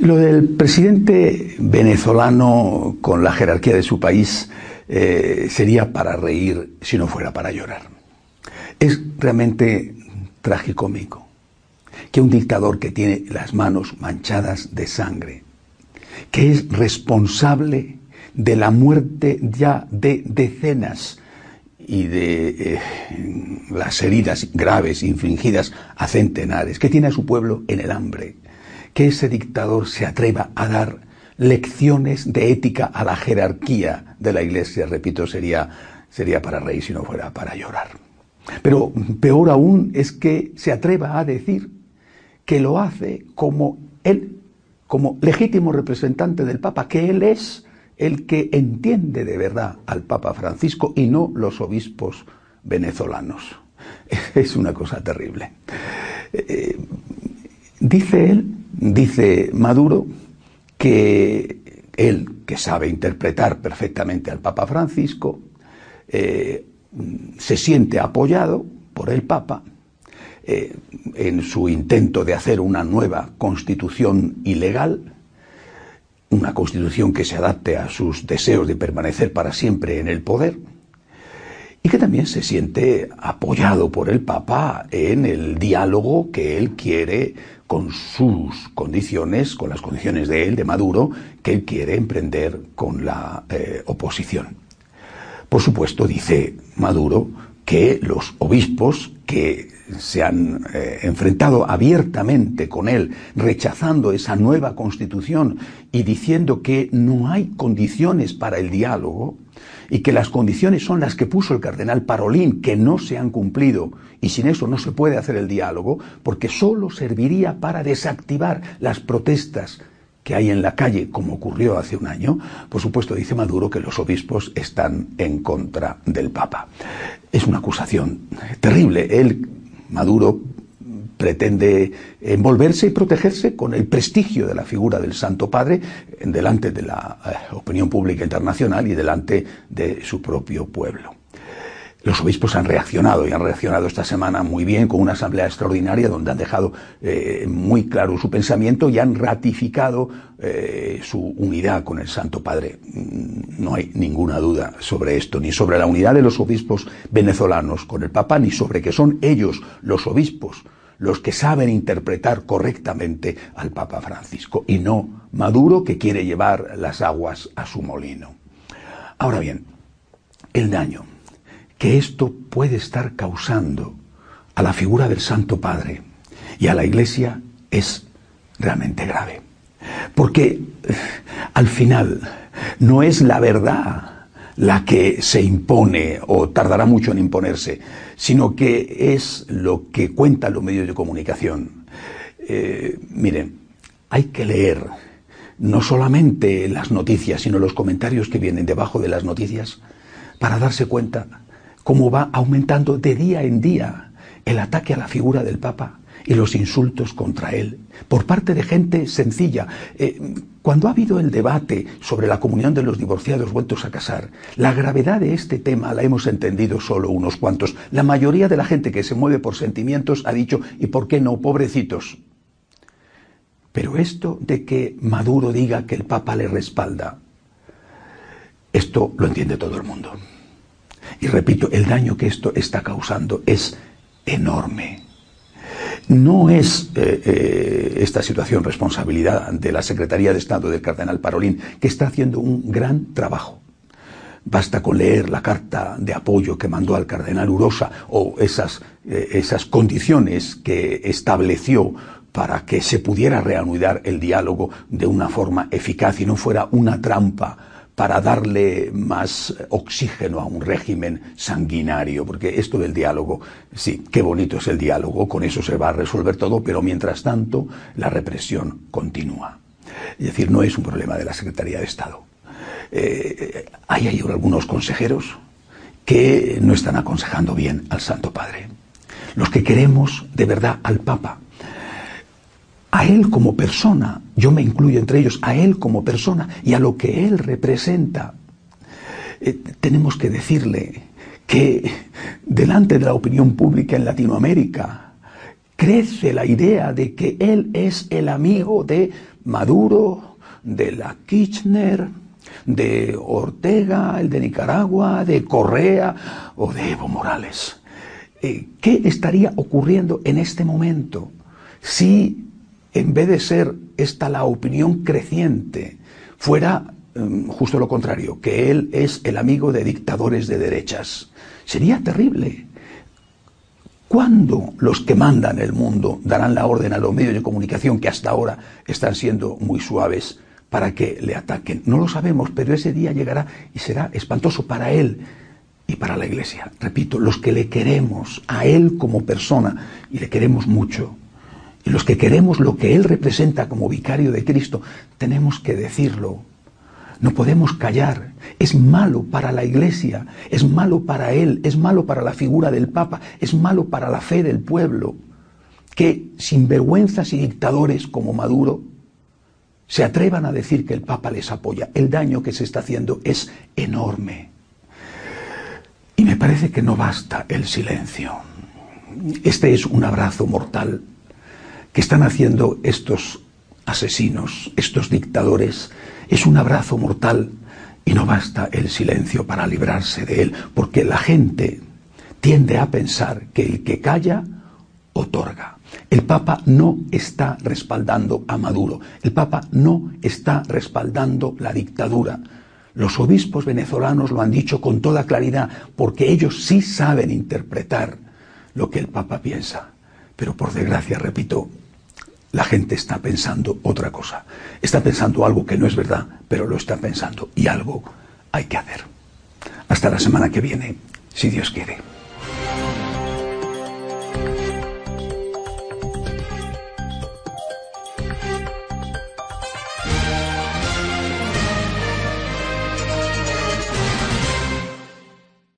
Lo del presidente venezolano con la jerarquía de su país eh, sería para reír si no fuera para llorar. Es realmente tragicómico que un dictador que tiene las manos manchadas de sangre, que es responsable de la muerte ya de decenas y de eh, las heridas graves infligidas a centenares, que tiene a su pueblo en el hambre, que ese dictador se atreva a dar lecciones de ética a la jerarquía de la Iglesia, repito, sería, sería para reír si no fuera para llorar. Pero peor aún es que se atreva a decir que lo hace como él, como legítimo representante del Papa, que él es el que entiende de verdad al Papa Francisco y no los obispos venezolanos. Es una cosa terrible. Eh, dice él, dice Maduro, que él, que sabe interpretar perfectamente al Papa Francisco, eh, se siente apoyado por el Papa eh, en su intento de hacer una nueva constitución ilegal, una constitución que se adapte a sus deseos de permanecer para siempre en el poder y que también se siente apoyado por el Papa en el diálogo que él quiere con sus condiciones, con las condiciones de él, de Maduro, que él quiere emprender con la eh, oposición. Por supuesto, dice Maduro que los obispos que se han eh, enfrentado abiertamente con él, rechazando esa nueva constitución y diciendo que no hay condiciones para el diálogo y que las condiciones son las que puso el cardenal Parolín, que no se han cumplido y sin eso no se puede hacer el diálogo, porque solo serviría para desactivar las protestas que hay en la calle, como ocurrió hace un año, por supuesto dice Maduro que los obispos están en contra del Papa. Es una acusación terrible. Él Maduro pretende envolverse y protegerse con el prestigio de la figura del Santo Padre delante de la eh, opinión pública internacional y delante de su propio pueblo. Los obispos han reaccionado y han reaccionado esta semana muy bien con una asamblea extraordinaria donde han dejado eh, muy claro su pensamiento y han ratificado eh, su unidad con el Santo Padre. Mm, no hay ninguna duda sobre esto, ni sobre la unidad de los obispos venezolanos con el Papa, ni sobre que son ellos los obispos los que saben interpretar correctamente al Papa Francisco y no Maduro que quiere llevar las aguas a su molino. Ahora bien, el daño que esto puede estar causando a la figura del Santo Padre y a la Iglesia es realmente grave. Porque eh, al final no es la verdad la que se impone o tardará mucho en imponerse, sino que es lo que cuentan los medios de comunicación. Eh, miren, hay que leer no solamente las noticias, sino los comentarios que vienen debajo de las noticias para darse cuenta cómo va aumentando de día en día el ataque a la figura del Papa y los insultos contra él por parte de gente sencilla. Eh, cuando ha habido el debate sobre la comunión de los divorciados vueltos a casar, la gravedad de este tema la hemos entendido solo unos cuantos. La mayoría de la gente que se mueve por sentimientos ha dicho, ¿y por qué no, pobrecitos? Pero esto de que Maduro diga que el Papa le respalda, esto lo entiende todo el mundo. Y repito, el daño que esto está causando es enorme. No es eh, eh, esta situación responsabilidad de la Secretaría de Estado del Cardenal Parolín, que está haciendo un gran trabajo. Basta con leer la carta de apoyo que mandó al cardenal Urosa o esas, eh, esas condiciones que estableció para que se pudiera reanudar el diálogo de una forma eficaz y no fuera una trampa para darle más oxígeno a un régimen sanguinario, porque esto del diálogo, sí, qué bonito es el diálogo, con eso se va a resolver todo, pero mientras tanto la represión continúa. Es decir, no es un problema de la Secretaría de Estado. Eh, hay algunos consejeros que no están aconsejando bien al Santo Padre. Los que queremos de verdad al Papa, a Él como persona, yo me incluyo entre ellos, a Él como persona y a lo que Él representa. Eh, tenemos que decirle que delante de la opinión pública en Latinoamérica crece la idea de que Él es el amigo de Maduro, de la Kirchner, de Ortega, el de Nicaragua, de Correa o de Evo Morales. Eh, ¿Qué estaría ocurriendo en este momento si en vez de ser esta la opinión creciente, fuera em, justo lo contrario, que él es el amigo de dictadores de derechas? Sería terrible. ¿Cuándo los que mandan el mundo darán la orden a los medios de comunicación que hasta ahora están siendo muy suaves para que le ataquen? No lo sabemos, pero ese día llegará y será espantoso para él y para la iglesia. Repito, los que le queremos a él como persona y le queremos mucho, y los que queremos lo que él representa como vicario de Cristo, tenemos que decirlo no podemos callar. Es malo para la Iglesia, es malo para él, es malo para la figura del Papa, es malo para la fe del pueblo. Que sinvergüenzas y dictadores como Maduro se atrevan a decir que el Papa les apoya. El daño que se está haciendo es enorme. Y me parece que no basta el silencio. Este es un abrazo mortal que están haciendo estos asesinos, estos dictadores es un abrazo mortal y no basta el silencio para librarse de él, porque la gente tiende a pensar que el que calla otorga. El Papa no está respaldando a Maduro, el Papa no está respaldando la dictadura. Los obispos venezolanos lo han dicho con toda claridad, porque ellos sí saben interpretar lo que el Papa piensa. Pero por desgracia, repito, la gente está pensando otra cosa. Está pensando algo que no es verdad, pero lo está pensando y algo hay que hacer. Hasta la semana que viene, si Dios quiere.